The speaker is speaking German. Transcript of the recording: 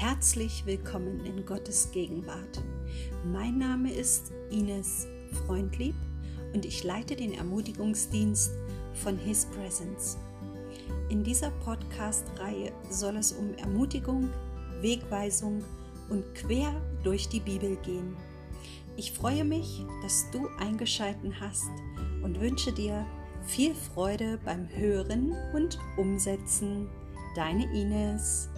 Herzlich willkommen in Gottes Gegenwart. Mein Name ist Ines Freundlieb und ich leite den Ermutigungsdienst von His Presence. In dieser Podcast-Reihe soll es um Ermutigung, Wegweisung und quer durch die Bibel gehen. Ich freue mich, dass du eingeschalten hast und wünsche dir viel Freude beim Hören und Umsetzen. Deine Ines.